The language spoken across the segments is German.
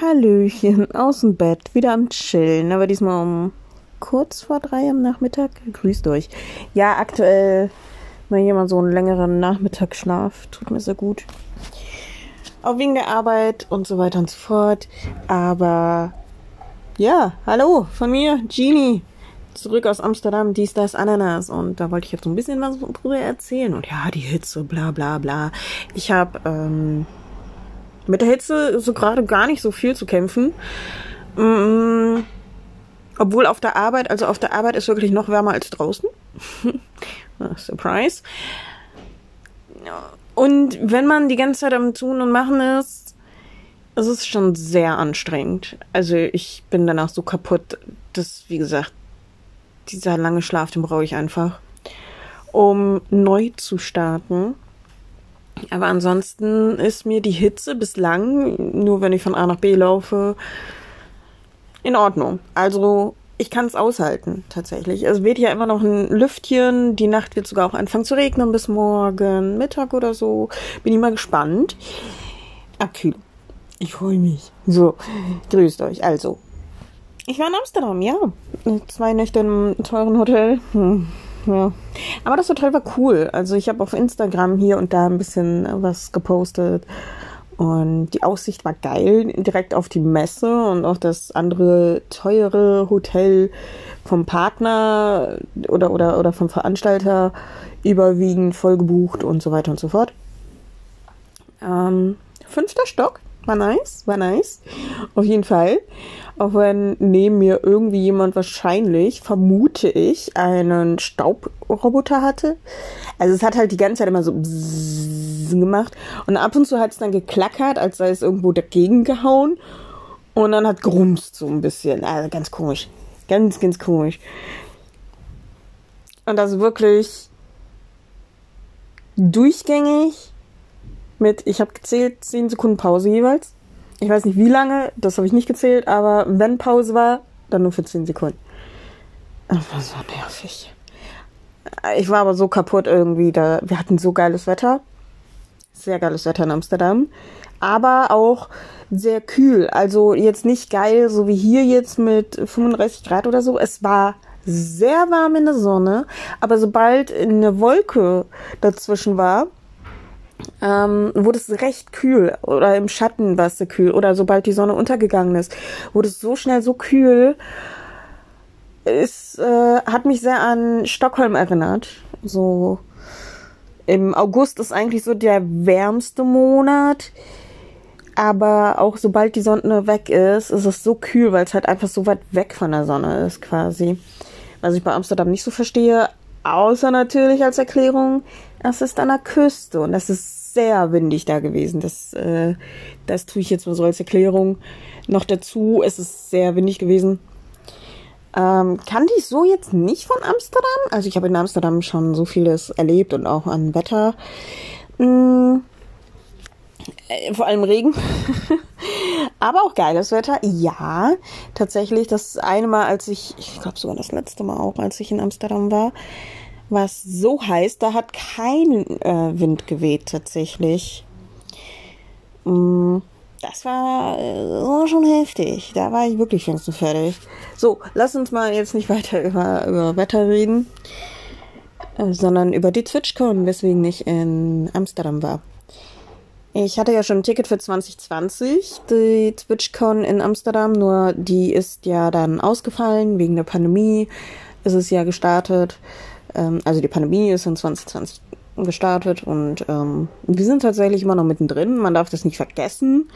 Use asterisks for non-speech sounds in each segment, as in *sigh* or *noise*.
Hallöchen, aus dem Bett, wieder am Chillen, aber diesmal um kurz vor drei am Nachmittag. Grüßt euch. Ja, aktuell mal jemand so einen längeren Nachmittagsschlaf, tut mir sehr gut. Auch wegen der Arbeit und so weiter und so fort. Aber ja, hallo von mir, Genie. Zurück aus Amsterdam, dies, das, Ananas. Und da wollte ich jetzt so ein bisschen was drüber erzählen. Und ja, die Hitze, bla bla bla. Ich habe ähm, mit der Hitze so gerade gar nicht so viel zu kämpfen. Mm, obwohl auf der Arbeit, also auf der Arbeit ist wirklich noch wärmer als draußen. *laughs* Surprise. Und wenn man die ganze Zeit am Tun und Machen ist, ist es schon sehr anstrengend. Also ich bin danach so kaputt, dass, wie gesagt, dieser lange Schlaf, den brauche ich einfach, um neu zu starten. Aber ansonsten ist mir die Hitze bislang, nur wenn ich von A nach B laufe, in Ordnung. Also ich kann es aushalten, tatsächlich. Es weht ja immer noch ein Lüftchen. Die Nacht wird sogar auch anfangen zu regnen bis morgen Mittag oder so. Bin ich mal gespannt. Abkühlung. Ich freue mich. So, grüßt euch. Also, ich war in Amsterdam, ja. Zwei Nächte im teuren Hotel. Hm. Ja. Aber das Hotel war cool. Also ich habe auf Instagram hier und da ein bisschen was gepostet. Und die Aussicht war geil, direkt auf die Messe und auch das andere teure Hotel vom Partner oder, oder, oder vom Veranstalter überwiegend voll gebucht und so weiter und so fort. Ähm, fünfter Stock, war nice, war nice. Auf jeden Fall. Auch wenn neben mir irgendwie jemand wahrscheinlich, vermute ich, einen Staubroboter hatte. Also es hat halt die ganze Zeit immer so gemacht. Und ab und zu hat es dann geklackert, als sei es irgendwo dagegen gehauen. Und dann hat grumst so ein bisschen. Also ganz komisch. Ganz, ganz komisch. Und das wirklich durchgängig mit, ich habe gezählt, 10 Sekunden Pause jeweils. Ich weiß nicht wie lange, das habe ich nicht gezählt, aber wenn Pause war, dann nur für 10 Sekunden. Das war so nervig. Ich war aber so kaputt irgendwie. Da, wir hatten so geiles Wetter. Sehr geiles Wetter in Amsterdam. Aber auch sehr kühl. Also jetzt nicht geil, so wie hier jetzt mit 35 Grad oder so. Es war sehr warm in der Sonne. Aber sobald eine Wolke dazwischen war, ähm, wurde es recht kühl oder im Schatten war es sehr kühl oder sobald die Sonne untergegangen ist, wurde es so schnell so kühl. Es äh, hat mich sehr an Stockholm erinnert. So im August ist eigentlich so der wärmste Monat. Aber auch sobald die Sonne weg ist, ist es so kühl, weil es halt einfach so weit weg von der Sonne ist quasi. Was ich bei Amsterdam nicht so verstehe, außer natürlich als Erklärung, es ist an der Küste und es ist sehr windig da gewesen. Das, äh, das tue ich jetzt mal so als Erklärung noch dazu. Es ist sehr windig gewesen. Ähm, kannte ich so jetzt nicht von Amsterdam. Also ich habe in Amsterdam schon so vieles erlebt und auch an Wetter. Hm, äh, vor allem Regen. *laughs* Aber auch geiles Wetter. Ja, tatsächlich. Das eine Mal, als ich, ich glaube sogar das letzte Mal auch, als ich in Amsterdam war, was so heiß, da hat kein äh, Wind geweht tatsächlich. Mm, das war äh, schon heftig. Da war ich wirklich fest und fertig. So, lass uns mal jetzt nicht weiter über, über Wetter reden, äh, sondern über die TwitchCon, weswegen ich in Amsterdam war. Ich hatte ja schon ein Ticket für 2020, die TwitchCon in Amsterdam, nur die ist ja dann ausgefallen wegen der Pandemie. Ist es ja gestartet. Ähm, also die Pandemie ist in 2020 gestartet und ähm, wir sind tatsächlich immer noch mittendrin. Man darf das nicht vergessen.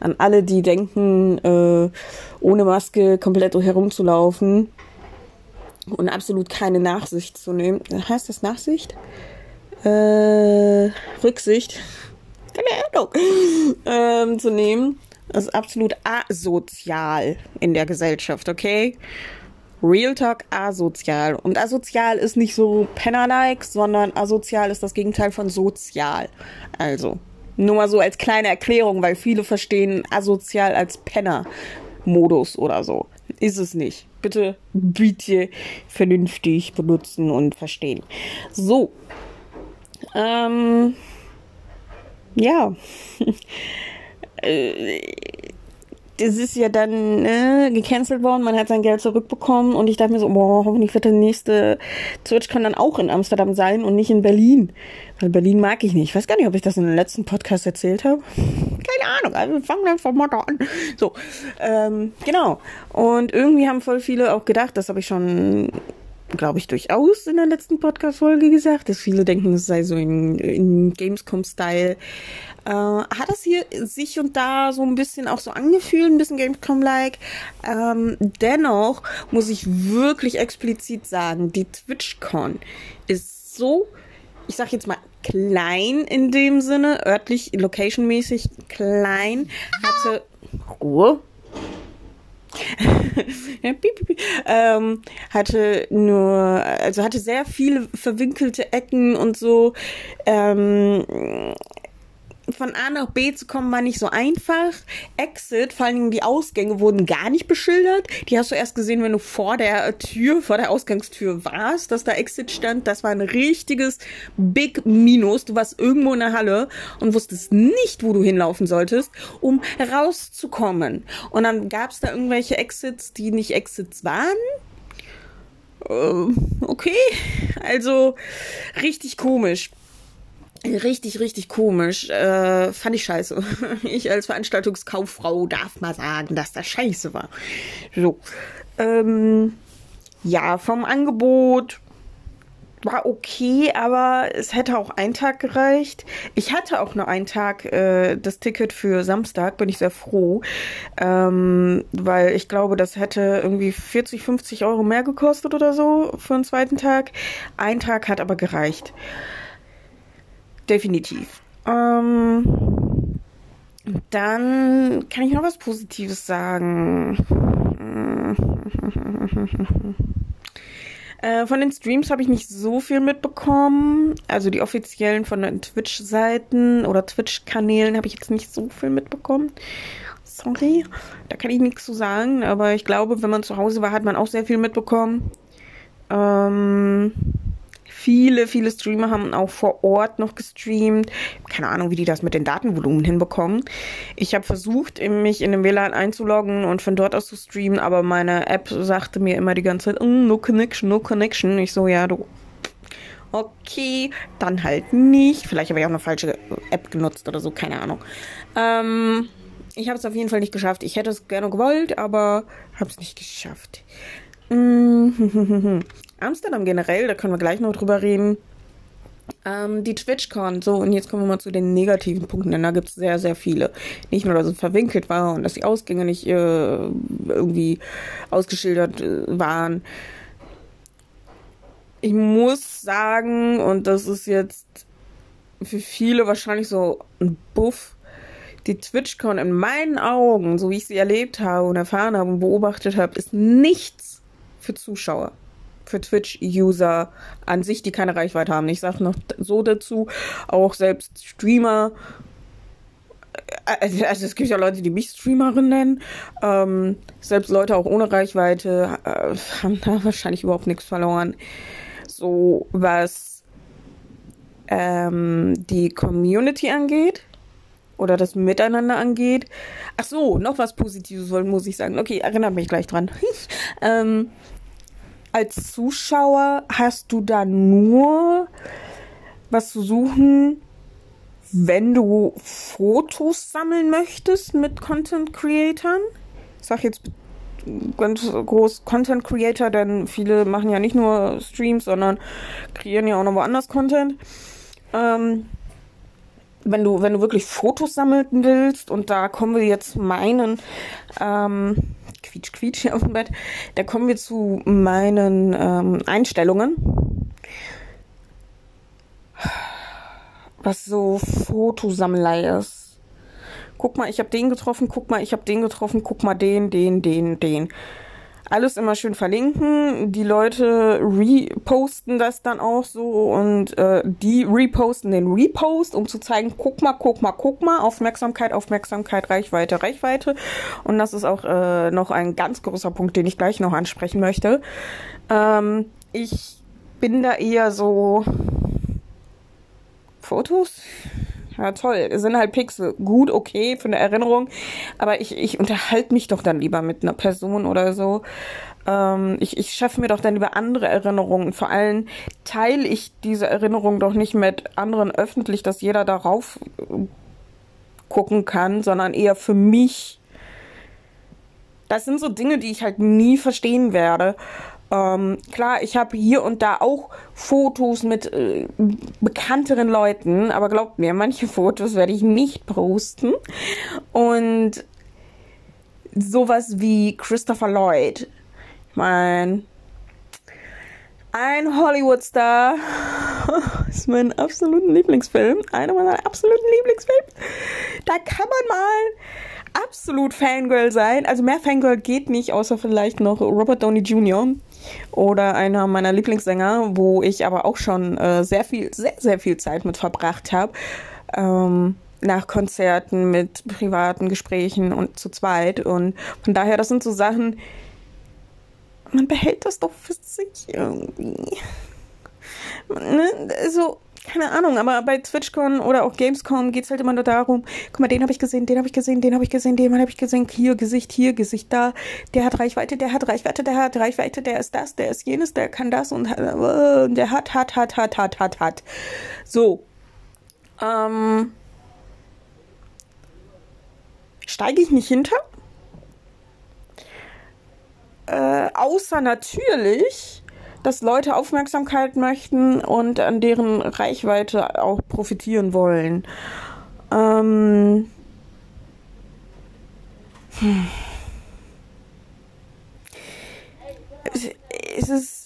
An alle, die denken, äh, ohne Maske komplett herumzulaufen und absolut keine Nachsicht zu nehmen. Heißt das Nachsicht? Äh, Rücksicht. Keine Ahnung. *laughs* Ähm, zu nehmen. Das ist absolut asozial in der Gesellschaft, okay? Real Talk asozial. Und asozial ist nicht so Penner-like, sondern asozial ist das Gegenteil von sozial. Also, nur mal so als kleine Erklärung, weil viele verstehen asozial als Penner-Modus oder so. Ist es nicht. Bitte, bitte vernünftig benutzen und verstehen. So. Ähm. Ja. *laughs* Das ist ja dann ne, gecancelt worden, man hat sein Geld zurückbekommen und ich dachte mir so, boah, hoffentlich wird der nächste TwitchCon dann auch in Amsterdam sein und nicht in Berlin. Weil Berlin mag ich nicht. Ich weiß gar nicht, ob ich das in dem letzten Podcast erzählt habe. Keine Ahnung, also wir fangen einfach mal da an. So, ähm, genau. Und irgendwie haben voll viele auch gedacht, das habe ich schon glaube ich, durchaus in der letzten Podcast-Folge gesagt, dass viele denken, es sei so in, in Gamescom-Style. Äh, hat das hier sich und da so ein bisschen auch so angefühlt, ein bisschen Gamescom-like. Ähm, dennoch muss ich wirklich explizit sagen, die TwitchCon ist so, ich sag jetzt mal, klein in dem Sinne, örtlich, location-mäßig klein, hatte Ruhe, ja, piep, piep, ähm, hatte nur, also hatte sehr viele verwinkelte Ecken und so. Ähm, von A nach B zu kommen war nicht so einfach. Exit, vor allen Dingen die Ausgänge wurden gar nicht beschildert. Die hast du erst gesehen, wenn du vor der Tür, vor der Ausgangstür warst, dass da Exit stand. Das war ein richtiges Big Minus. Du warst irgendwo in der Halle und wusstest nicht, wo du hinlaufen solltest, um rauszukommen. Und dann gab es da irgendwelche Exits, die nicht Exits waren äh, okay, also richtig komisch. Richtig, richtig komisch. Äh, fand ich scheiße. *laughs* Ich als Veranstaltungskauffrau darf mal sagen, dass das scheiße war. So. Ähm, ja, vom Angebot war okay, aber es hätte auch ein Tag gereicht. Ich hatte auch nur einen Tag äh, das Ticket für Samstag, bin ich sehr froh, ähm, weil ich glaube, das hätte irgendwie 40, 50 Euro mehr gekostet oder so für einen zweiten Tag. Ein Tag hat aber gereicht. Definitiv. Ähm, dann kann ich noch was Positives sagen. *laughs* Äh, von den Streams habe ich nicht so viel mitbekommen. Also die offiziellen von den Twitch-Seiten oder Twitch-Kanälen habe ich jetzt nicht so viel mitbekommen. Sorry, da kann ich nichts zu sagen. Aber ich glaube, wenn man zu Hause war, hat man auch sehr viel mitbekommen. Ähm, Viele, viele Streamer haben auch vor Ort noch gestreamt. Keine Ahnung, wie die das mit den Datenvolumen hinbekommen. Ich habe versucht, mich in den WLAN einzuloggen und von dort aus zu streamen, aber meine App sagte mir immer die ganze Zeit, mm, no connection, no connection. Ich so, ja, du okay, dann halt nicht. Vielleicht habe ich auch eine falsche App genutzt oder so, keine Ahnung. Ähm, ich habe es auf jeden Fall nicht geschafft. Ich hätte es gerne gewollt, aber habe es nicht geschafft. *laughs* Amsterdam generell, da können wir gleich noch drüber reden. Ähm, die TwitchCon, so, und jetzt kommen wir mal zu den negativen Punkten, denn da gibt es sehr, sehr viele. Nicht nur, dass es verwinkelt war und dass die Ausgänge nicht äh, irgendwie ausgeschildert äh, waren. Ich muss sagen, und das ist jetzt für viele wahrscheinlich so ein Buff, die TwitchCon in meinen Augen, so wie ich sie erlebt habe und erfahren habe und beobachtet habe, ist nichts für Zuschauer für Twitch-User an sich, die keine Reichweite haben. Ich sage noch so dazu, auch selbst Streamer, äh, also, also es gibt ja Leute, die mich Streamerin nennen, ähm, selbst Leute auch ohne Reichweite äh, haben da *laughs* wahrscheinlich überhaupt nichts verloren. So was ähm, die Community angeht oder das Miteinander angeht. Ach so, noch was Positives muss ich sagen. Okay, erinnert mich gleich dran. *laughs* ähm, als Zuschauer hast du da nur was zu suchen, wenn du Fotos sammeln möchtest mit Content Creatern. Ich sag jetzt ganz groß Content Creator, denn viele machen ja nicht nur Streams, sondern kreieren ja auch noch woanders Content. Ähm, wenn du, wenn du wirklich Fotos sammeln willst, und da kommen wir jetzt meinen ähm, quietsch, quietsch hier auf dem Bett. Da kommen wir zu meinen ähm, Einstellungen. Was so Fotosammelei ist. Guck mal, ich habe den getroffen, guck mal, ich habe den getroffen, guck mal den, den, den, den alles immer schön verlinken. Die Leute reposten das dann auch so und äh, die reposten den Repost, um zu zeigen, guck mal, guck mal, guck mal, Aufmerksamkeit, Aufmerksamkeit, Reichweite, Reichweite. Und das ist auch äh, noch ein ganz großer Punkt, den ich gleich noch ansprechen möchte. Ähm, ich bin da eher so Fotos. Ja toll, es sind halt Pixel. Gut, okay, für eine Erinnerung. Aber ich, ich unterhalte mich doch dann lieber mit einer Person oder so. Ähm, ich, ich schaffe mir doch dann lieber andere Erinnerungen. Vor allem teile ich diese Erinnerung doch nicht mit anderen öffentlich, dass jeder darauf äh, gucken kann, sondern eher für mich. Das sind so Dinge, die ich halt nie verstehen werde. Ähm, klar, ich habe hier und da auch Fotos mit äh, bekannteren Leuten, aber glaubt mir, manche Fotos werde ich nicht posten. Und sowas wie Christopher Lloyd. Ich mein, ein Hollywood-Star. *laughs* ist mein absoluter Lieblingsfilm. Einer meiner absoluten Lieblingsfilme. Da kann man mal absolut Fangirl sein. Also mehr Fangirl geht nicht, außer vielleicht noch Robert Downey Jr oder einer meiner Lieblingssänger, wo ich aber auch schon äh, sehr viel, sehr, sehr viel Zeit mit verbracht habe. Ähm, nach Konzerten, mit privaten Gesprächen und zu zweit. Und von daher, das sind so Sachen, man behält das doch für sich irgendwie. Ne? Also, keine Ahnung, aber bei TwitchCon oder auch Gamescom geht es halt immer nur darum, guck mal, den habe ich gesehen, den habe ich gesehen, den habe ich gesehen, den habe ich gesehen, hier Gesicht, hier Gesicht da, der hat Reichweite, der hat Reichweite, der hat Reichweite, der ist das, der ist jenes, der kann das und äh, der hat, hat, hat, hat, hat, hat, hat. So. Ähm, steige ich nicht hinter? Äh, außer natürlich, dass Leute Aufmerksamkeit möchten und an deren Reichweite auch profitieren wollen. Ähm hm. Es ist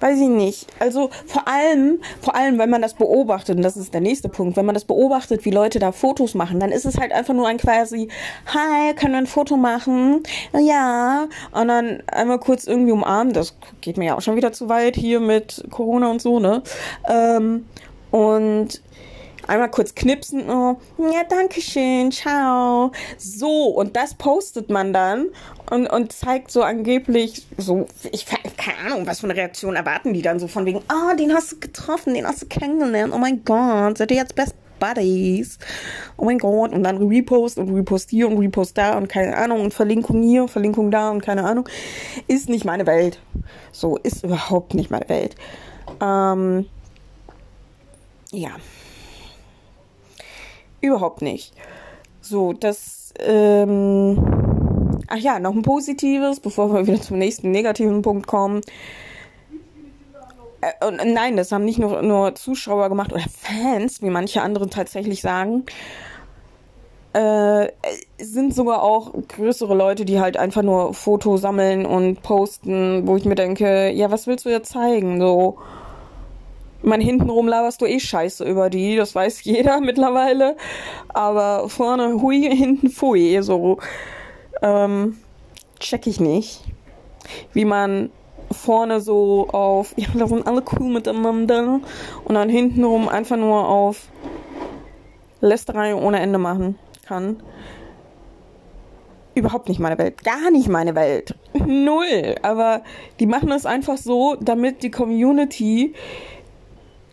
weiß ich nicht. Also vor allem, vor allem, wenn man das beobachtet, und das ist der nächste Punkt, wenn man das beobachtet, wie Leute da Fotos machen, dann ist es halt einfach nur ein quasi, hi, können wir ein Foto machen? Ja. Und dann einmal kurz irgendwie umarmen, das geht mir ja auch schon wieder zu weit hier mit Corona und so, ne? Ähm, und einmal kurz knipsen, oh, ja, danke schön, ciao. So, und das postet man dann und, und zeigt so angeblich so, ich keine Ahnung, was für eine Reaktion erwarten die dann so von wegen, oh, den hast du getroffen, den hast du kennengelernt, oh mein Gott, seid ihr jetzt Best Buddies. Oh mein Gott. Und dann Repost und Repost hier und Repost da und keine Ahnung und Verlinkung hier, Verlinkung da und keine Ahnung. Ist nicht meine Welt. So, ist überhaupt nicht meine Welt. Ähm, ja. Überhaupt nicht. So, das, ähm, ach ja, noch ein positives, bevor wir wieder zum nächsten negativen Punkt kommen. Äh, und nein, das haben nicht nur, nur Zuschauer gemacht oder Fans, wie manche andere tatsächlich sagen. Äh, sind sogar auch größere Leute, die halt einfach nur Fotos sammeln und posten, wo ich mir denke, ja, was willst du jetzt zeigen? So, mein hintenrum laberst du eh Scheiße über die, das weiß *laughs* jeder mittlerweile. Aber vorne hui, hinten pfui, so ähm, check ich nicht. Wie man vorne so auf, ja, da sind alle cool miteinander und dann hintenrum einfach nur auf Lästerei ohne Ende machen kann. Überhaupt nicht meine Welt. Gar nicht meine Welt. Null. Aber die machen es einfach so, damit die Community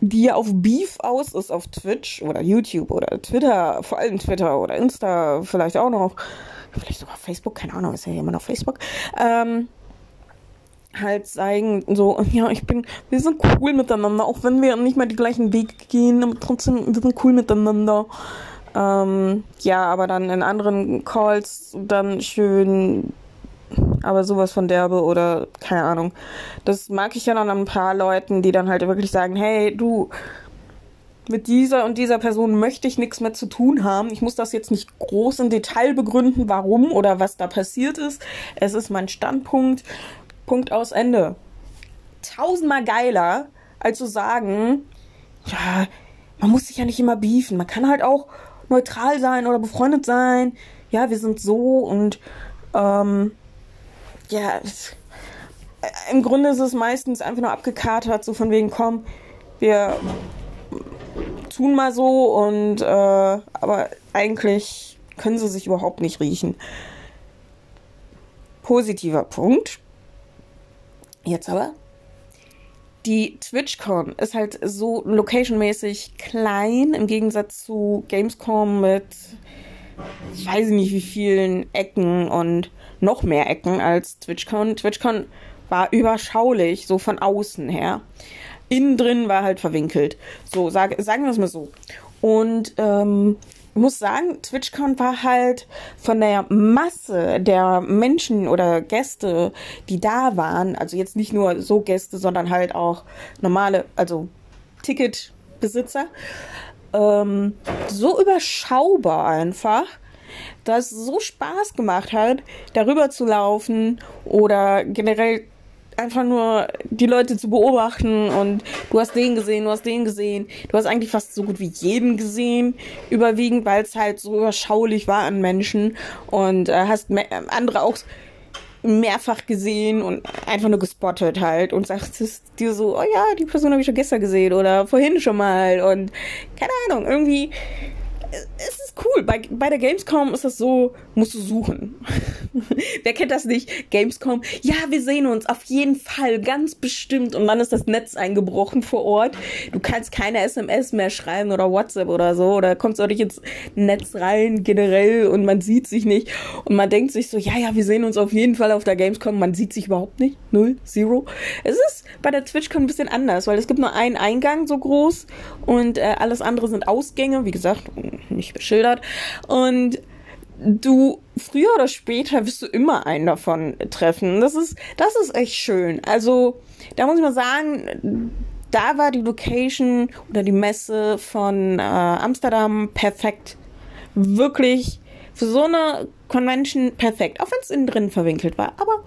die ja auf Beef aus ist auf Twitch oder YouTube oder Twitter, vor allem Twitter oder Insta, vielleicht auch noch, vielleicht sogar Facebook, keine Ahnung, ist ja immer noch Facebook, ähm, halt zeigen, so, *laughs* ja, ich bin, wir sind cool miteinander, auch wenn wir nicht mal die gleichen Weg gehen, aber trotzdem, wir sind cool miteinander. Ähm, ja, aber dann in anderen Calls dann schön aber sowas von derbe oder keine Ahnung. Das mag ich ja dann an ein paar Leuten, die dann halt wirklich sagen, hey, du, mit dieser und dieser Person möchte ich nichts mehr zu tun haben. Ich muss das jetzt nicht groß im Detail begründen, warum oder was da passiert ist. Es ist mein Standpunkt. Punkt aus Ende. Tausendmal geiler, als zu sagen, ja, man muss sich ja nicht immer beefen. Man kann halt auch neutral sein oder befreundet sein. Ja, wir sind so und ähm, ja, im Grunde ist es meistens einfach nur abgekatert, so von wegen, komm, wir tun mal so und äh, aber eigentlich können sie sich überhaupt nicht riechen. Positiver Punkt. Jetzt aber die TwitchCon ist halt so locationmäßig klein im Gegensatz zu Gamescom mit ich weiß nicht wie vielen Ecken und noch mehr Ecken als TwitchCon. TwitchCon war überschaulich, so von außen her. Innen drin war halt verwinkelt. So, sag, sagen wir es mal so. Und ähm, muss sagen, TwitchCon war halt von der Masse der Menschen oder Gäste, die da waren, also jetzt nicht nur so Gäste, sondern halt auch normale, also Ticketbesitzer, ähm, so überschaubar einfach, dass es so Spaß gemacht hat, darüber zu laufen oder generell einfach nur die Leute zu beobachten und du hast den gesehen, du hast den gesehen. Du hast eigentlich fast so gut wie jeden gesehen, überwiegend, weil es halt so überschaulich war an Menschen und äh, hast andere auch mehrfach gesehen und einfach nur gespottet halt und sagtest dir so, oh ja, die Person habe ich schon gestern gesehen oder vorhin schon mal und keine Ahnung, irgendwie es ist cool. Bei, bei der Gamescom ist das so, musst du suchen. *laughs* Wer kennt das nicht? Gamescom, ja, wir sehen uns auf jeden Fall, ganz bestimmt. Und dann ist das Netz eingebrochen vor Ort. Du kannst keine SMS mehr schreiben oder WhatsApp oder so. Oder kommst auch nicht ins Netz rein generell und man sieht sich nicht. Und man denkt sich so, ja, ja, wir sehen uns auf jeden Fall auf der Gamescom. Man sieht sich überhaupt nicht. Null, zero. Es ist bei der TwitchCon ein bisschen anders, weil es gibt nur einen Eingang so groß und äh, alles andere sind Ausgänge. Wie gesagt, nicht beschildert. Und du früher oder später wirst du immer einen davon treffen. Das ist, das ist echt schön. Also, da muss ich mal sagen, da war die Location oder die Messe von äh, Amsterdam perfekt. Wirklich für so eine Convention perfekt. Auch wenn es innen drin verwinkelt war. Aber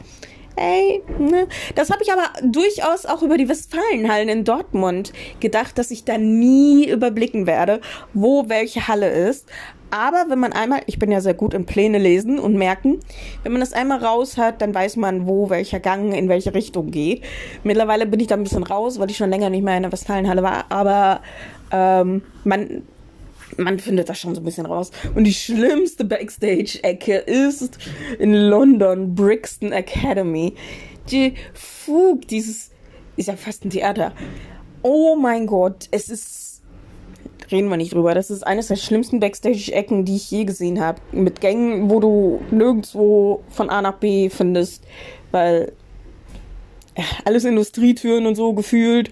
ey, ne? Das habe ich aber durchaus auch über die Westfalenhallen in Dortmund gedacht, dass ich da nie überblicken werde, wo welche Halle ist. Aber wenn man einmal, ich bin ja sehr gut im Pläne lesen und merken, wenn man das einmal raus hat, dann weiß man, wo welcher Gang in welche Richtung geht. Mittlerweile bin ich da ein bisschen raus, weil ich schon länger nicht mehr in der Westfalenhalle war. Aber ähm, man man findet das schon so ein bisschen raus. Und die schlimmste Backstage-Ecke ist in London, Brixton Academy. Die Fug, dieses, ist ja fast ein Theater. Oh mein Gott, es ist, reden wir nicht drüber, das ist eines der schlimmsten Backstage-Ecken, die ich je gesehen habe. Mit Gängen, wo du nirgendwo von A nach B findest, weil alles Industrietüren und so gefühlt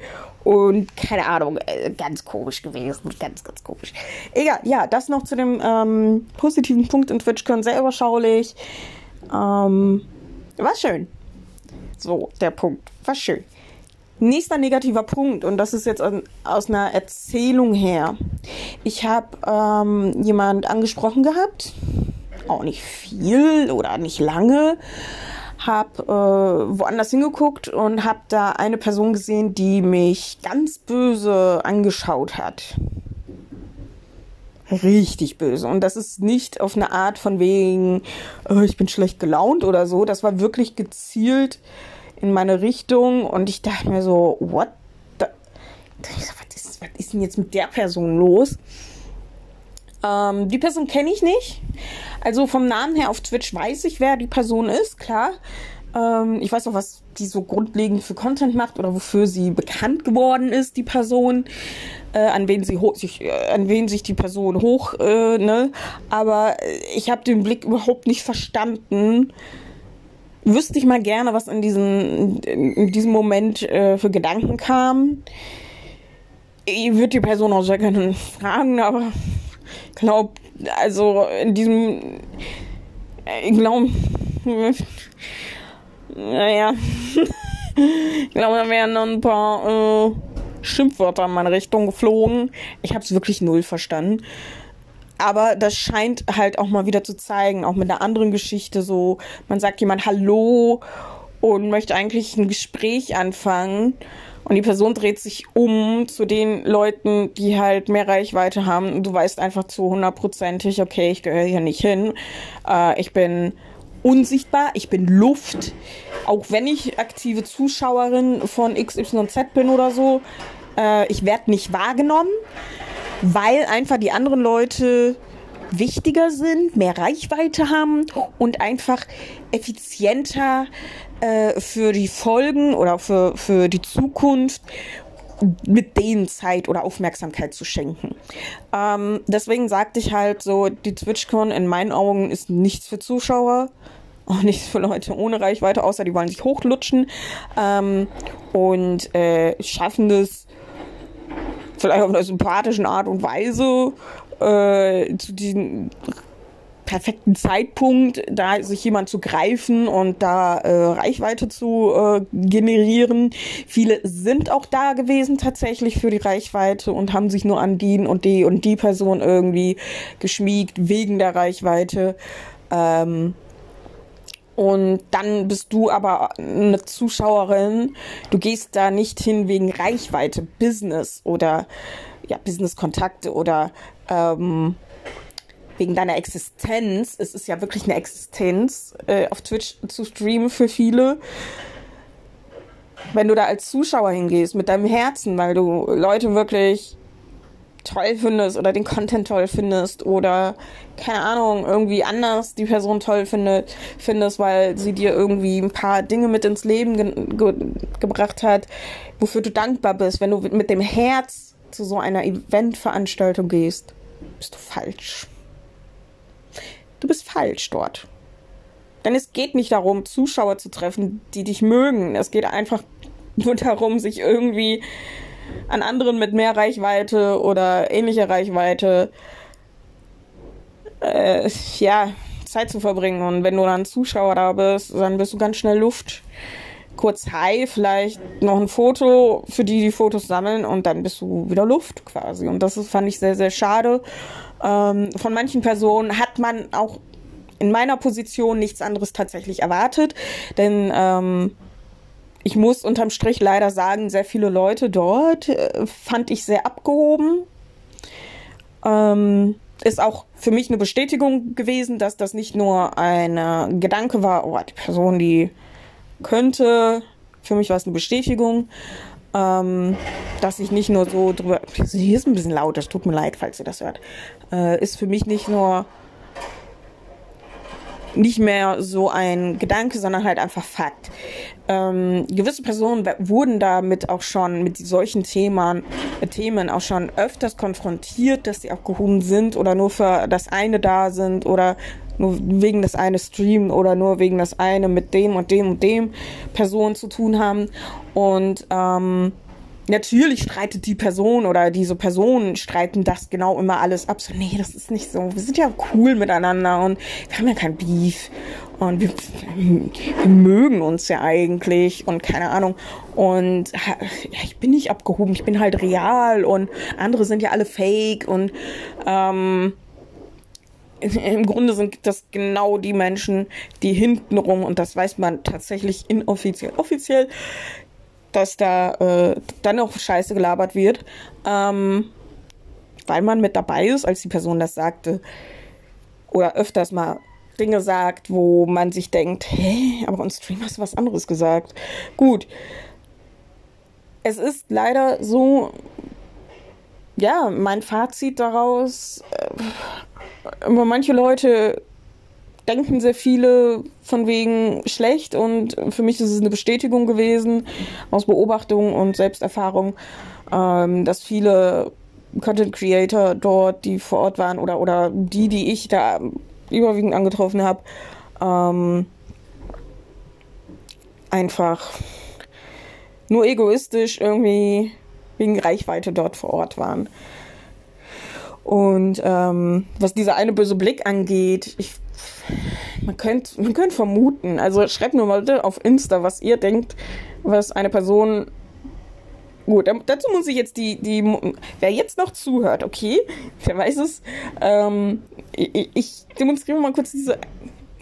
und keine Ahnung, äh, ganz komisch gewesen. Ganz, ganz komisch. Egal, ja, das noch zu dem ähm, positiven Punkt in TwitchCon. Sehr überschaulich. Ähm, war schön. So, der Punkt. War schön. Nächster negativer Punkt, und das ist jetzt aus einer Erzählung her. Ich habe ähm, jemand angesprochen gehabt, auch nicht viel oder nicht lange, habe äh, woanders hingeguckt und habe da eine Person gesehen, die mich ganz böse angeschaut hat. Richtig böse. Und das ist nicht auf eine Art von wegen, oh, ich bin schlecht gelaunt oder so. Das war wirklich gezielt in meine Richtung und ich dachte mir so, what? The? Was, ist, was ist denn jetzt mit der Person los? Ähm, die Person kenne ich nicht. Also vom Namen her auf Twitch weiß ich, wer die Person ist, klar. Ähm, ich weiß auch, was die so grundlegend für Content macht oder wofür sie bekannt geworden ist, die Person. Äh, an wen sie sich, äh, an wen sich die Person hoch, äh, ne? Aber ich habe den Blick überhaupt nicht verstanden. Wüsste ich mal gerne, was in diesem, in diesem Moment äh, für Gedanken kam. Ich würde die Person auch sehr gerne *laughs* fragen, aber glaube, also in diesem, ich glaube, naja, ich glaube, da wären noch ein paar äh, Schimpfwörter in meine Richtung geflogen. Ich habe es wirklich null verstanden. Aber das scheint halt auch mal wieder zu zeigen, auch mit einer anderen Geschichte so, man sagt jemand Hallo und möchte eigentlich ein Gespräch anfangen und die Person dreht sich um zu den Leuten, die halt mehr Reichweite haben. Und du weißt einfach zu hundertprozentig, okay, ich gehöre hier nicht hin. Äh, ich bin unsichtbar, ich bin Luft. Auch wenn ich aktive Zuschauerin von XYZ bin oder so, äh, ich werde nicht wahrgenommen, weil einfach die anderen Leute wichtiger sind, mehr Reichweite haben und einfach effizienter äh, für die Folgen oder für, für die Zukunft mit denen Zeit oder Aufmerksamkeit zu schenken. Ähm, deswegen sagte ich halt so, die TwitchCon in meinen Augen ist nichts für Zuschauer, auch *laughs* nichts für Leute ohne Reichweite, außer die wollen sich hochlutschen ähm, und äh, schaffen das vielleicht auf einer sympathischen Art und Weise äh, zu diesen perfekten Zeitpunkt, da sich jemand zu greifen und da äh, Reichweite zu äh, generieren. Viele sind auch da gewesen tatsächlich für die Reichweite und haben sich nur an die und die und die Person irgendwie geschmiegt wegen der Reichweite. Ähm, und dann bist du aber eine Zuschauerin. Du gehst da nicht hin wegen Reichweite, Business oder ja, Business-Kontakte oder ähm, wegen deiner Existenz. Es ist ja wirklich eine Existenz, äh, auf Twitch zu streamen für viele. Wenn du da als Zuschauer hingehst mit deinem Herzen, weil du Leute wirklich toll findest oder den Content toll findest oder keine Ahnung, irgendwie anders die Person toll findet, findest, weil sie dir irgendwie ein paar Dinge mit ins Leben ge ge gebracht hat, wofür du dankbar bist, wenn du mit dem Herz zu so einer Eventveranstaltung gehst, bist du falsch du bist falsch dort. Denn es geht nicht darum, Zuschauer zu treffen, die dich mögen. Es geht einfach nur darum, sich irgendwie an anderen mit mehr Reichweite oder ähnlicher Reichweite äh, ja, Zeit zu verbringen. Und wenn du dann Zuschauer da bist, dann bist du ganz schnell Luft. Kurz Hi, vielleicht noch ein Foto, für die die Fotos sammeln und dann bist du wieder Luft quasi. Und das ist, fand ich sehr, sehr schade. Ähm, von manchen Personen hat man auch in meiner Position nichts anderes tatsächlich erwartet, denn ähm, ich muss unterm Strich leider sagen, sehr viele Leute dort äh, fand ich sehr abgehoben. Ähm, ist auch für mich eine Bestätigung gewesen, dass das nicht nur ein Gedanke war, oh, die Person, die könnte, für mich war es eine Bestätigung, ähm, dass ich nicht nur so drüber, hier ist ein bisschen laut, es tut mir leid, falls ihr das hört, äh, ist für mich nicht nur nicht mehr so ein Gedanke, sondern halt einfach Fakt. Ähm, gewisse Personen wurden damit auch schon mit solchen Themen, Themen auch schon öfters konfrontiert, dass sie abgehoben sind oder nur für das eine da sind oder nur wegen das eine Stream oder nur wegen das eine mit dem und dem und dem Personen zu tun haben. Und ähm, natürlich streitet die Person oder diese Personen streiten das genau immer alles ab. So, nee, das ist nicht so. Wir sind ja cool miteinander und wir haben ja kein Beef. Und wir, wir mögen uns ja eigentlich und keine Ahnung. Und ja, ich bin nicht abgehoben, ich bin halt real und andere sind ja alle fake und ähm, *laughs* im Grunde sind das genau die Menschen, die hintenrum, und das weiß man tatsächlich inoffiziell, offiziell, dass da äh, dann auch Scheiße gelabert wird, ähm, weil man mit dabei ist, als die Person das sagte. Oder öfters mal Dinge sagt, wo man sich denkt, hä, aber on Stream hast du was anderes gesagt. Gut. Es ist leider so, ja, mein Fazit daraus, äh, manche Leute denken sehr viele von wegen schlecht und für mich ist es eine Bestätigung gewesen aus Beobachtung und Selbsterfahrung, ähm, dass viele Content Creator dort, die vor Ort waren oder, oder die, die ich da überwiegend angetroffen habe, ähm, einfach nur egoistisch irgendwie wegen Reichweite dort vor Ort waren. Und ähm, was dieser eine böse Blick angeht, ich man könnte man könnte vermuten, also schreibt nur mal bitte auf Insta, was ihr denkt, was eine Person Gut, dazu muss ich jetzt die, die, wer jetzt noch zuhört, okay, *laughs* wer weiß es, ähm, ich, ich demonstriere mal kurz diese,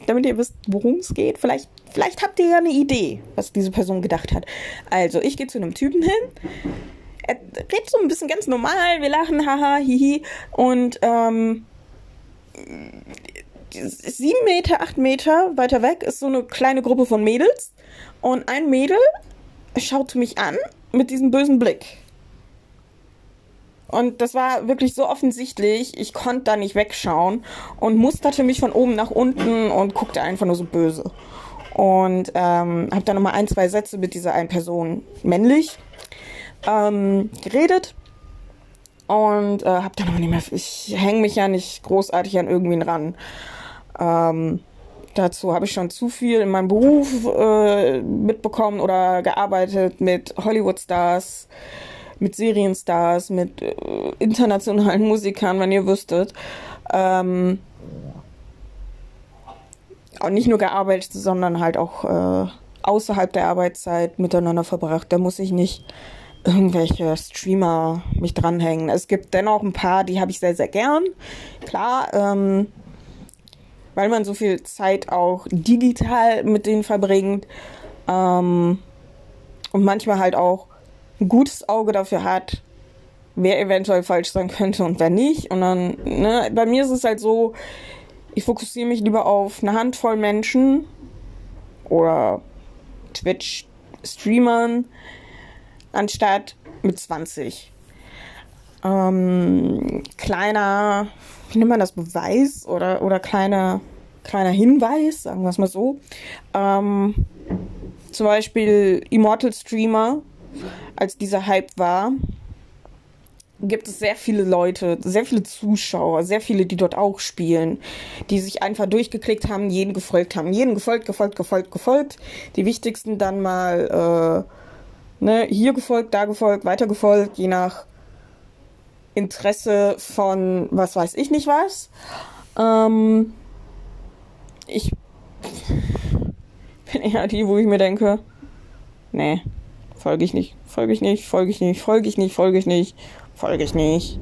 damit ihr wisst, worum es geht. Vielleicht, vielleicht habt ihr ja eine Idee, was diese Person gedacht hat. Also, ich gehe zu einem Typen hin, er redet so ein bisschen ganz normal, wir lachen, haha, hihi, und, ähm, sieben Meter, acht Meter weiter weg ist so eine kleine Gruppe von Mädels. Und ein Mädel schaut mich an mit diesem bösen Blick. Und das war wirklich so offensichtlich, ich konnte da nicht wegschauen und musterte mich von oben nach unten und guckte einfach nur so böse. Und ähm, habe dann nochmal ein, zwei Sätze mit dieser einen Person männlich ähm, geredet. Und äh, habe dann aber nicht mehr, ich hänge mich ja nicht großartig an irgendwen ran. Ähm, dazu habe ich schon zu viel in meinem Beruf äh, mitbekommen oder gearbeitet mit Hollywood-Stars mit Serienstars, mit äh, internationalen *laughs* Musikern, wenn ihr wüsstet. Ähm, und nicht nur gearbeitet, sondern halt auch äh, außerhalb der Arbeitszeit miteinander verbracht. Da muss ich nicht irgendwelche Streamer mich dranhängen. Es gibt dennoch ein paar, die habe ich sehr, sehr gern. Klar, ähm, weil man so viel Zeit auch digital mit denen verbringt. Ähm, und manchmal halt auch ein gutes Auge dafür hat, wer eventuell falsch sein könnte und wer nicht. Und dann, ne, bei mir ist es halt so, ich fokussiere mich lieber auf eine Handvoll Menschen oder Twitch-Streamern anstatt mit 20. Ähm, kleiner, wie nennt man das, Beweis oder, oder kleiner, kleiner Hinweis, sagen wir es mal so. Ähm, zum Beispiel Immortal Streamer als dieser Hype war, gibt es sehr viele Leute, sehr viele Zuschauer, sehr viele, die dort auch spielen, die sich einfach durchgeklickt haben, jeden gefolgt haben, jeden gefolgt, gefolgt, gefolgt, gefolgt. Die wichtigsten dann mal äh, ne, hier gefolgt, da gefolgt, weiter gefolgt, je nach Interesse von was weiß ich nicht was. Ähm, ich bin eher die, wo ich mir denke, nee, folge ich nicht, folge ich nicht, folge ich nicht, folge ich nicht, folge ich nicht, folge ich nicht.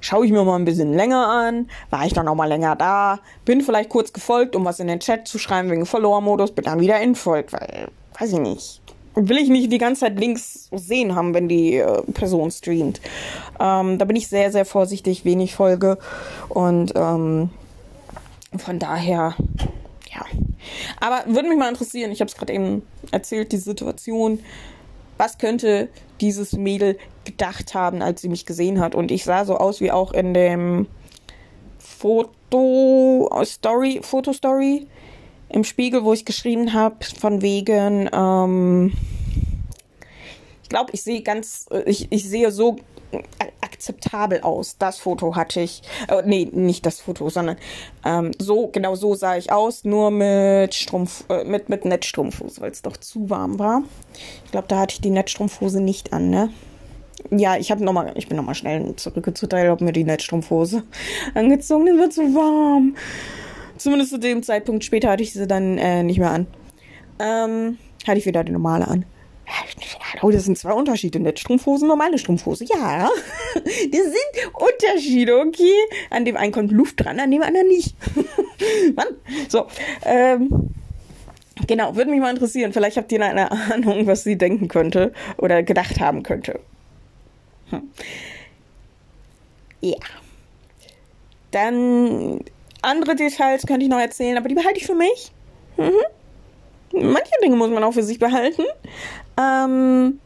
Schaue ich mir mal ein bisschen länger an, war ich dann auch mal länger da, bin vielleicht kurz gefolgt, um was in den Chat zu schreiben wegen Follower-Modus, bin dann wieder entfolgt, weil, weiß ich nicht. Will ich nicht die ganze Zeit links sehen haben, wenn die äh, Person streamt. Ähm, da bin ich sehr, sehr vorsichtig, wenig folge und ähm, von daher, ja. Aber würde mich mal interessieren, ich habe es gerade eben erzählt, die Situation was könnte dieses Mädel gedacht haben, als sie mich gesehen hat. Und ich sah so aus wie auch in dem Foto Story, Fotostory im Spiegel, wo ich geschrieben habe, von wegen, ähm, ich glaube, ich sehe ganz, ich, ich sehe so akzeptabel aus. Das Foto hatte ich, äh, nee, nicht das Foto, sondern ähm, so, genau so sah ich aus, nur mit Strumpf, äh, mit, mit Netzstrumpfhose, weil es doch zu warm war. Ich glaube, da hatte ich die Netzstrumpfhose nicht an, ne? Ja, ich habe noch ich bin nochmal schnell zurückgezuteilt, habe mir die Netzstrumpfhose *laughs* angezogen, dann wird zu warm. Zumindest zu dem Zeitpunkt später hatte ich sie dann äh, nicht mehr an. Ähm, hatte ich wieder die normale an. Oh, das sind zwei Unterschiede. Netzstrumpfhose, normale Strumpfhose. Ja, *laughs* das sind Unterschiede, okay? An dem einen kommt Luft dran, an dem anderen nicht. *laughs* Mann. So, ähm, genau, würde mich mal interessieren. Vielleicht habt ihr eine Ahnung, was sie denken könnte oder gedacht haben könnte. Hm. Ja. Dann andere Details könnte ich noch erzählen, aber die behalte ich für mich. Mhm manche Dinge muss man auch für sich behalten. Ähm,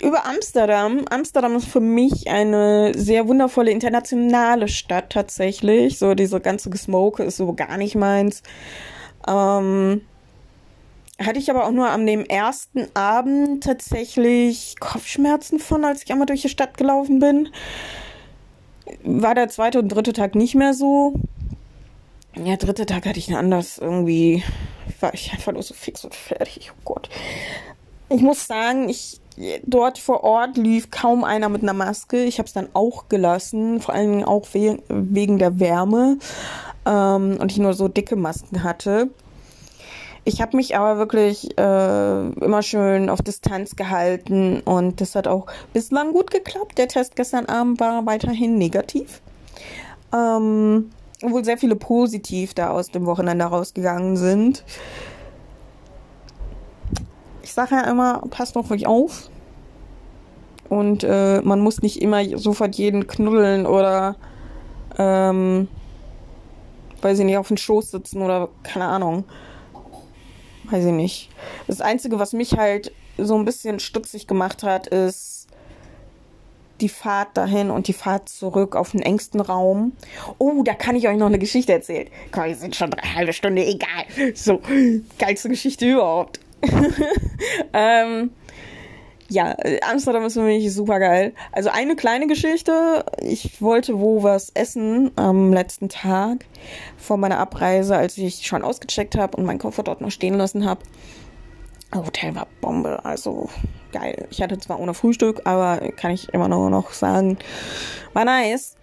über Amsterdam. Amsterdam ist für mich eine sehr wundervolle internationale Stadt tatsächlich. So diese ganze Gesmoke ist so gar nicht meins. Ähm, hatte ich aber auch nur an dem ersten Abend tatsächlich Kopfschmerzen von, als ich einmal durch die Stadt gelaufen bin. War der zweite und dritte Tag nicht mehr so. Ja, dritte Tag hatte ich ein anders irgendwie, war ich einfach nur so fix und fertig. Oh Gott. Ich muss sagen, ich dort vor Ort lief kaum einer mit einer Maske. Ich habe es dann auch gelassen, vor Dingen auch we wegen der Wärme ähm, und ich nur so dicke Masken hatte. Ich habe mich aber wirklich äh, immer schön auf Distanz gehalten und das hat auch bislang gut geklappt. Der Test gestern Abend war weiterhin negativ. Ähm, obwohl sehr viele positiv da aus dem Wochenende rausgegangen sind. Ich sage ja immer, passt auf euch auf. Und äh, man muss nicht immer sofort jeden knuddeln oder, ähm, weiß ich nicht, auf den Schoß sitzen oder keine Ahnung. Weiß ich nicht. Das Einzige, was mich halt so ein bisschen stutzig gemacht hat, ist die Fahrt dahin und die Fahrt zurück auf den engsten Raum. Oh, da kann ich euch noch eine Geschichte erzählen. Komm, wir sind schon drei halbe Stunde, egal. So, geilste Geschichte überhaupt. *laughs* ähm, ja, Amsterdam ist für mich super geil. Also eine kleine Geschichte. Ich wollte wo was essen am letzten Tag vor meiner Abreise, als ich schon ausgecheckt habe und meinen Koffer dort noch stehen lassen habe. Hotel war Bombe, also geil. Ich hatte zwar ohne Frühstück, aber kann ich immer nur noch sagen, war nice.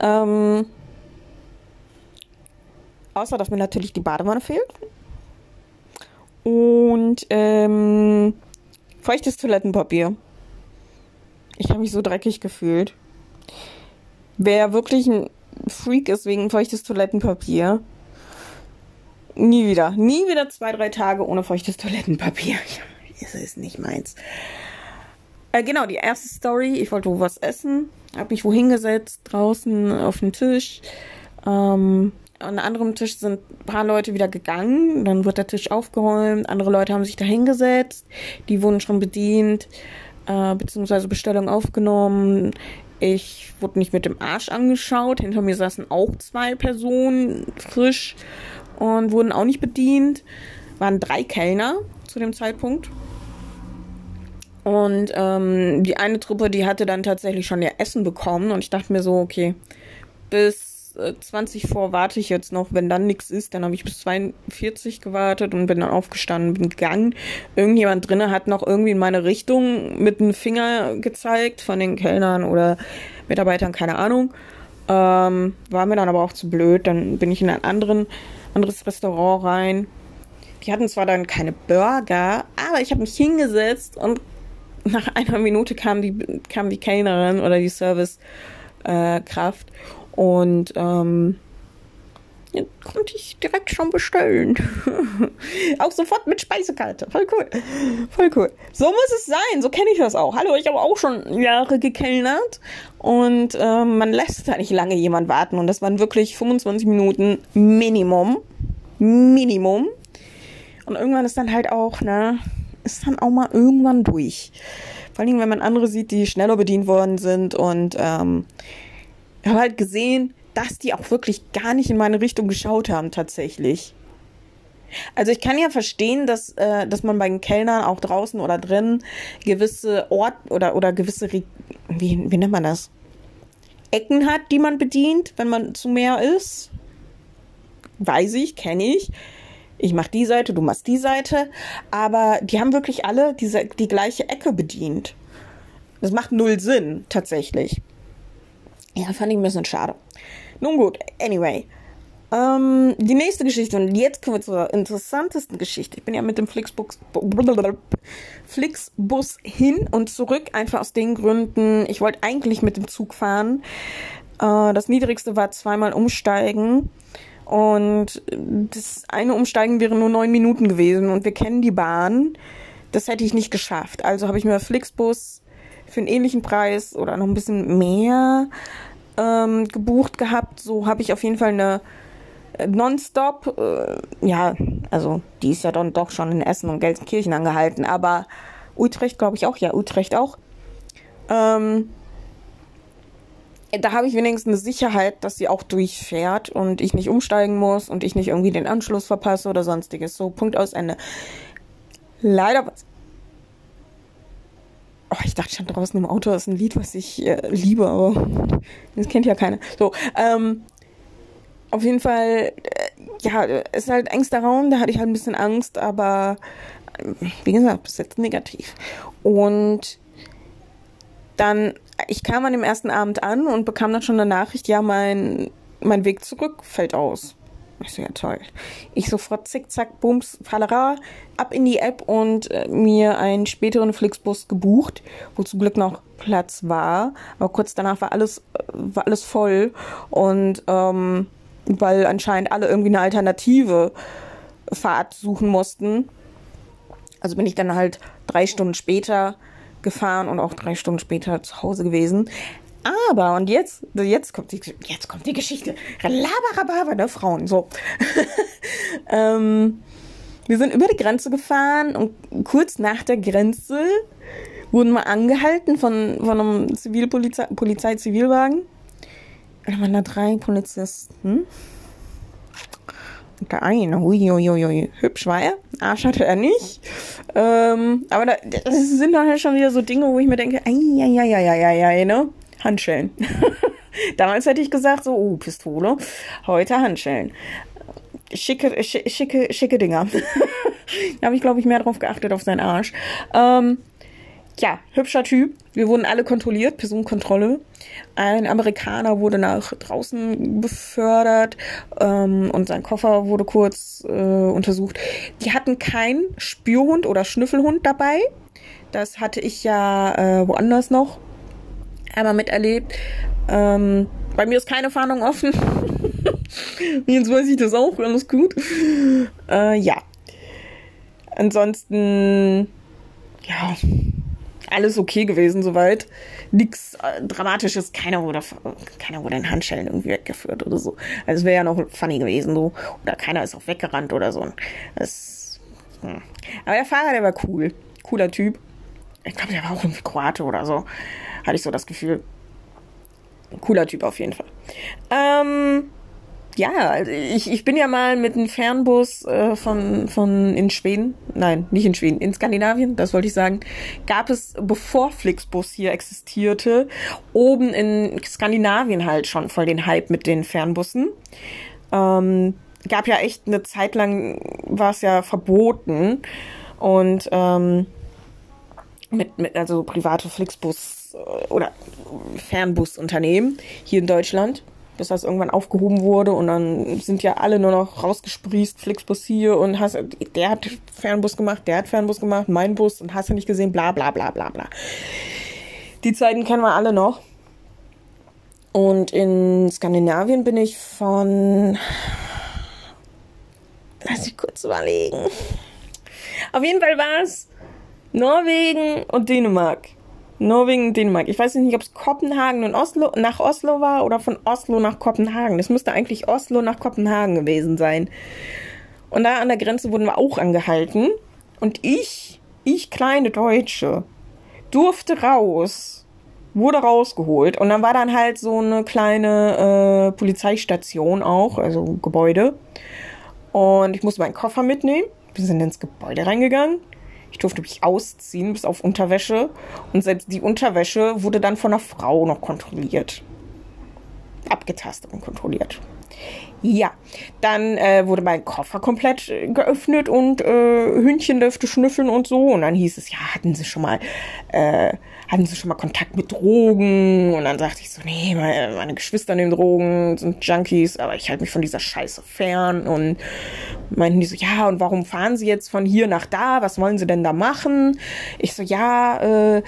Ähm, außer, dass mir natürlich die Badewanne fehlt. Und ähm, feuchtes Toilettenpapier. Ich habe mich so dreckig gefühlt. Wer wirklich ein Freak ist wegen feuchtes Toilettenpapier, nie wieder. Nie wieder zwei, drei Tage ohne feuchtes Toilettenpapier. Das *laughs* ist nicht meins. Äh, genau, die erste Story. Ich wollte wo was essen. Hab mich wohin gesetzt, draußen auf den Tisch. Ähm, an einem anderen Tisch sind ein paar Leute wieder gegangen. Dann wird der Tisch aufgeräumt. Andere Leute haben sich da hingesetzt. Die wurden schon bedient, äh, beziehungsweise Bestellung aufgenommen. Ich wurde nicht mit dem Arsch angeschaut. Hinter mir saßen auch zwei Personen frisch und wurden auch nicht bedient. Waren drei Kellner zu dem Zeitpunkt. Und ähm, die eine Truppe, die hatte dann tatsächlich schon ihr Essen bekommen. Und ich dachte mir so, okay, bis äh, 20 vor warte ich jetzt noch. Wenn dann nichts ist, dann habe ich bis 42 gewartet und bin dann aufgestanden, bin gegangen. Irgendjemand drinnen hat noch irgendwie in meine Richtung mit dem Finger gezeigt von den Kellnern oder Mitarbeitern, keine Ahnung. Ähm, war mir dann aber auch zu blöd. Dann bin ich in ein anderen, anderes Restaurant rein. Die hatten zwar dann keine Burger, aber ich habe mich hingesetzt und nach einer Minute kam die, kam die Kellnerin oder die Servicekraft äh, und ähm, konnte ich direkt schon bestellen. *laughs* auch sofort mit Speisekarte. Voll cool. Voll cool. So muss es sein. So kenne ich das auch. Hallo, ich habe auch schon Jahre gekellnert. Und ähm, man lässt da nicht lange jemand warten. Und das waren wirklich 25 Minuten Minimum. Minimum. Und irgendwann ist dann halt auch, ne, ist dann auch mal irgendwann durch. Vor allem, wenn man andere sieht, die schneller bedient worden sind und ähm, habe halt gesehen, dass die auch wirklich gar nicht in meine Richtung geschaut haben tatsächlich. Also ich kann ja verstehen, dass, äh, dass man bei den Kellnern auch draußen oder drin gewisse Ort oder, oder gewisse, Re wie, wie nennt man das? Ecken hat, die man bedient, wenn man zu mehr ist. Weiß ich, kenne ich ich mach die Seite, du machst die Seite, aber die haben wirklich alle diese, die gleiche Ecke bedient. Das macht null Sinn, tatsächlich. Ja, fand ich ein bisschen schade. Nun gut, anyway. Ähm, die nächste Geschichte, und jetzt kommen wir zur interessantesten Geschichte. Ich bin ja mit dem Flixbus, Flixbus hin und zurück, einfach aus den Gründen, ich wollte eigentlich mit dem Zug fahren. Äh, das niedrigste war zweimal umsteigen. Und das eine Umsteigen wäre nur neun Minuten gewesen und wir kennen die Bahn. Das hätte ich nicht geschafft. Also habe ich mir Flixbus für einen ähnlichen Preis oder noch ein bisschen mehr ähm, gebucht gehabt. So habe ich auf jeden Fall eine äh, Nonstop, äh, ja, also die ist ja dann doch schon in Essen und Gelsenkirchen angehalten, aber Utrecht glaube ich auch, ja, Utrecht auch. Ähm, da habe ich wenigstens eine Sicherheit, dass sie auch durchfährt und ich nicht umsteigen muss und ich nicht irgendwie den Anschluss verpasse oder sonstiges. So, Punkt aus Ende. Leider was. Oh, ich dachte schon draußen im Auto ist ein Lied, was ich äh, liebe, aber das kennt ja keiner. So, ähm, auf jeden Fall, äh, ja, es ist halt engster Raum, da hatte ich halt ein bisschen Angst, aber äh, wie gesagt, bis jetzt negativ. Und dann, ich kam an dem ersten Abend an und bekam dann schon eine Nachricht, ja, mein, mein Weg zurück fällt aus. Ich so, ja toll. Ich sofort zickzack, bums, fallera, ab in die App und äh, mir einen späteren Flixbus gebucht, wo zum Glück noch Platz war. Aber kurz danach war alles, äh, war alles voll und ähm, weil anscheinend alle irgendwie eine alternative Fahrt suchen mussten. Also bin ich dann halt drei Stunden später gefahren und auch drei Stunden später zu Hause gewesen. Aber, und jetzt, jetzt kommt die, jetzt kommt die Geschichte. Labarababa, ne, Frauen, so. *laughs* ähm, wir sind über die Grenze gefahren und kurz nach der Grenze wurden wir angehalten von, von einem Zivilpolizei, Polizei-Zivilwagen. Da waren da drei Polizisten. Und der eine, huiuiui, hübsch war er, Arsch hatte er nicht. Ähm, aber da, das sind dann halt schon wieder so Dinge, wo ich mir denke, ei, ei, ei, ei, ei, ei, ne? Handschellen. *laughs* Damals hätte ich gesagt, so, oh, Pistole. Heute Handschellen. Schicke, schicke, schicke Dinger. *laughs* da habe ich, glaube ich, mehr drauf geachtet, auf seinen Arsch. Ähm, ja, hübscher Typ. Wir wurden alle kontrolliert, Personenkontrolle. Ein Amerikaner wurde nach draußen befördert ähm, und sein Koffer wurde kurz äh, untersucht. Die hatten keinen Spürhund oder Schnüffelhund dabei. Das hatte ich ja äh, woanders noch einmal miterlebt. Ähm, bei mir ist keine Fahndung offen. *laughs* Jetzt weiß ich das auch, alles gut. Äh, ja. Ansonsten, ja, alles okay gewesen soweit. Nichts äh, Dramatisches, keiner wurde, keiner wurde in Handschellen irgendwie weggeführt oder so. Also es wäre ja noch funny gewesen so. Oder keiner ist auch weggerannt oder so. Das, hm. Aber der Fahrer, der war cool. Cooler Typ. Ich glaube, der war auch irgendwie Kroate oder so. Hatte ich so das Gefühl. Cooler Typ auf jeden Fall. Ähm, ja, also ich, ich bin ja mal mit einem Fernbus äh, von, von in Schweden, nein, nicht in Schweden, in Skandinavien, das wollte ich sagen, gab es, bevor Flixbus hier existierte, oben in Skandinavien halt schon voll den Hype mit den Fernbussen. Ähm, gab ja echt eine Zeit lang, war es ja verboten und ähm, mit, mit also private Flixbus äh, oder Fernbusunternehmen hier in Deutschland bis das irgendwann aufgehoben wurde und dann sind ja alle nur noch rausgesprießt, Flixbus hier und hast, der hat Fernbus gemacht, der hat Fernbus gemacht, mein Bus und hast du nicht gesehen, bla bla bla bla bla. Die Zeiten kennen wir alle noch. Und in Skandinavien bin ich von, lass ich kurz überlegen. Auf jeden Fall war es Norwegen und Dänemark. Norwegen, Dänemark. Ich weiß nicht, ob es Kopenhagen und Oslo nach Oslo war oder von Oslo nach Kopenhagen. Das müsste eigentlich Oslo nach Kopenhagen gewesen sein. Und da an der Grenze wurden wir auch angehalten. Und ich, ich kleine Deutsche, durfte raus, wurde rausgeholt. Und dann war dann halt so eine kleine äh, Polizeistation auch, also Gebäude. Und ich musste meinen Koffer mitnehmen. Wir sind ins Gebäude reingegangen. Ich durfte mich ausziehen, bis auf Unterwäsche. Und selbst die Unterwäsche wurde dann von einer Frau noch kontrolliert. Abgetastet und kontrolliert. Ja, dann äh, wurde mein Koffer komplett äh, geöffnet und äh, Hündchen dürfte schnüffeln und so. Und dann hieß es, ja, hatten sie schon mal, äh, hatten sie schon mal Kontakt mit Drogen? Und dann sagte ich so, nee, meine, meine Geschwister nehmen Drogen, sind Junkies, aber ich halte mich von dieser Scheiße fern. Und meinten die so, ja, und warum fahren sie jetzt von hier nach da? Was wollen sie denn da machen? Ich so, ja, äh,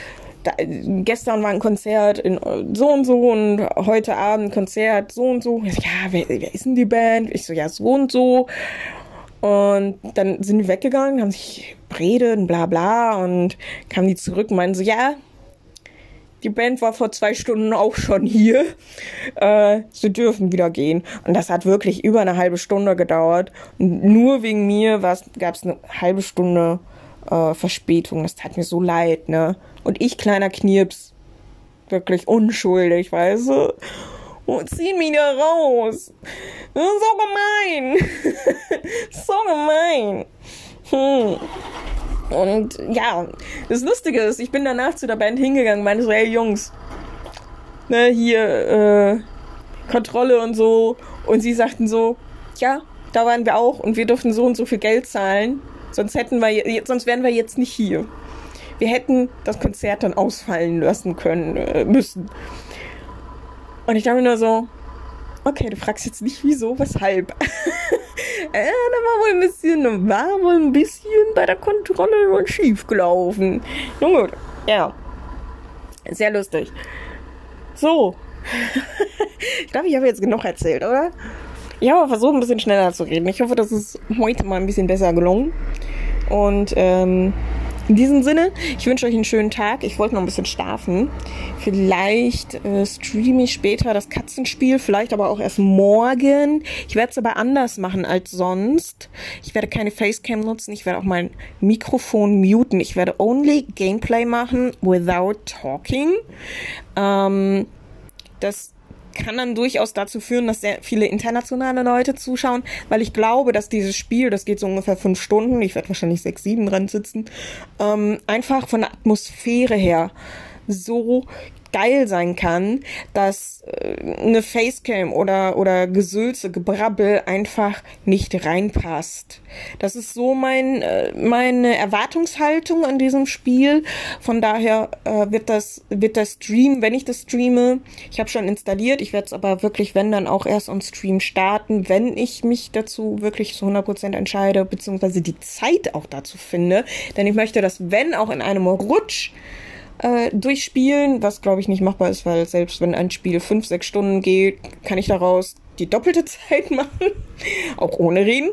da, gestern war ein Konzert in so und so und heute Abend Konzert so und so. Ich so, ja, wer, wer ist denn die Band? Ich so, ja, so und so. Und dann sind die weggegangen, haben sich beredet und bla bla und kamen die zurück und meinen so, ja, die Band war vor zwei Stunden auch schon hier. Äh, sie dürfen wieder gehen. Und das hat wirklich über eine halbe Stunde gedauert. Und nur wegen mir gab es eine halbe Stunde äh, Verspätung. Das tat mir so leid, ne? Und ich, kleiner Knirps, wirklich unschuldig, weißt du? Und zieh mich da raus. So gemein. so gemein. Hm. Und ja, das Lustige ist, ich bin danach zu der Band hingegangen, meine so, hey Jungs, ne, hier, äh, Kontrolle und so. Und sie sagten so, ja, da waren wir auch und wir durften so und so viel Geld zahlen. Sonst hätten wir, sonst wären wir jetzt nicht hier. Wir hätten das Konzert dann ausfallen lassen können, äh, müssen. Und ich dachte mir nur so, okay, du fragst jetzt nicht wieso, weshalb. *laughs* äh, da war wohl ein bisschen, war wohl ein bisschen bei der Kontrolle schief gelaufen. Nun gut, ja. Sehr lustig. So. *laughs* ich glaube, ich habe jetzt genug erzählt, oder? Ich habe versucht, ein bisschen schneller zu reden. Ich hoffe, das ist heute mal ein bisschen besser gelungen. Und ähm, in diesem Sinne, ich wünsche euch einen schönen Tag. Ich wollte noch ein bisschen schlafen. Vielleicht äh, streame ich später das Katzenspiel, vielleicht aber auch erst morgen. Ich werde es aber anders machen als sonst. Ich werde keine Facecam nutzen. Ich werde auch mein Mikrofon muten. Ich werde only Gameplay machen without talking. Ähm, das kann dann durchaus dazu führen, dass sehr viele internationale Leute zuschauen, weil ich glaube, dass dieses Spiel, das geht so ungefähr fünf Stunden, ich werde wahrscheinlich sechs, sieben dran sitzen, ähm, einfach von der Atmosphäre her so geil sein kann, dass äh, eine Facecam oder, oder Gesülze, Gebrabbel einfach nicht reinpasst. Das ist so mein, äh, meine Erwartungshaltung an diesem Spiel. Von daher äh, wird das, wird das Stream, wenn ich das streame, ich habe schon installiert, ich werde es aber wirklich, wenn dann auch erst on Stream starten, wenn ich mich dazu wirklich zu 100% entscheide, beziehungsweise die Zeit auch dazu finde. Denn ich möchte das, wenn auch in einem Rutsch, äh, durchspielen, was glaube ich nicht machbar ist, weil selbst wenn ein Spiel fünf, sechs Stunden geht, kann ich daraus die doppelte *laughs* Zeit machen, auch ohne reden.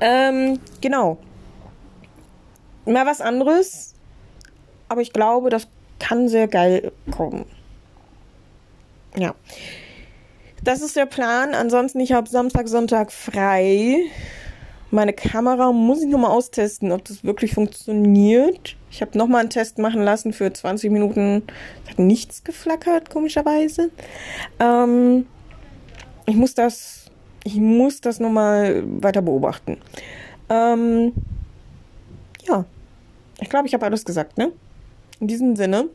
Ähm, genau. Mal was anderes, aber ich glaube, das kann sehr geil kommen. Ja. Das ist der Plan. Ansonsten, ich habe Samstag, Sonntag frei. Meine Kamera muss ich nochmal austesten, ob das wirklich funktioniert. Ich habe nochmal einen Test machen lassen für 20 Minuten. Hat nichts geflackert, komischerweise. Ähm, ich muss das, ich muss das nochmal weiter beobachten. Ähm, ja, ich glaube, ich habe alles gesagt, ne? In diesem Sinne,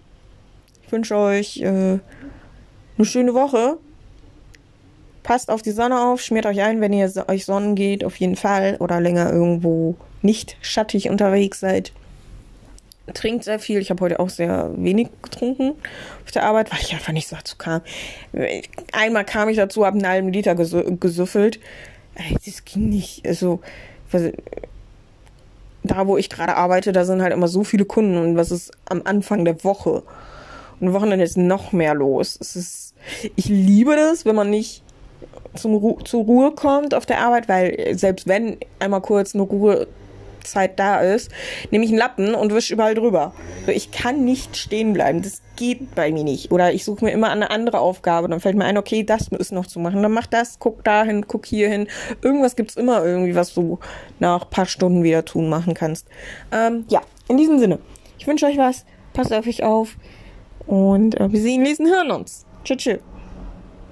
ich wünsche euch äh, eine schöne Woche. Passt auf die Sonne auf, schmiert euch ein, wenn ihr euch sonnen geht, auf jeden Fall. Oder länger irgendwo nicht schattig unterwegs seid. Trinkt sehr viel. Ich habe heute auch sehr wenig getrunken auf der Arbeit, weil ich einfach nicht so dazu kam. Einmal kam ich dazu, habe einen halben Liter gesüffelt. Das ging nicht. Also, da wo ich gerade arbeite, da sind halt immer so viele Kunden und was ist am Anfang der Woche. Und Wochenende ist noch mehr los. Es ist, ich liebe das, wenn man nicht zum Ru zur Ruhe kommt auf der Arbeit, weil selbst wenn einmal kurz eine Ruhezeit da ist, nehme ich einen Lappen und wische überall drüber. So, ich kann nicht stehen bleiben. Das geht bei mir nicht. Oder ich suche mir immer eine andere Aufgabe. Dann fällt mir ein, okay, das ist noch zu machen. Dann mach das, guck dahin, guck hierhin. Irgendwas gibt's immer irgendwie, was du nach paar Stunden wieder tun machen kannst. Ähm, ja, in diesem Sinne. Ich wünsche euch was. Passt auf euch auf. Und äh, wir sehen, lesen, hören uns. Tschüss. tschüss.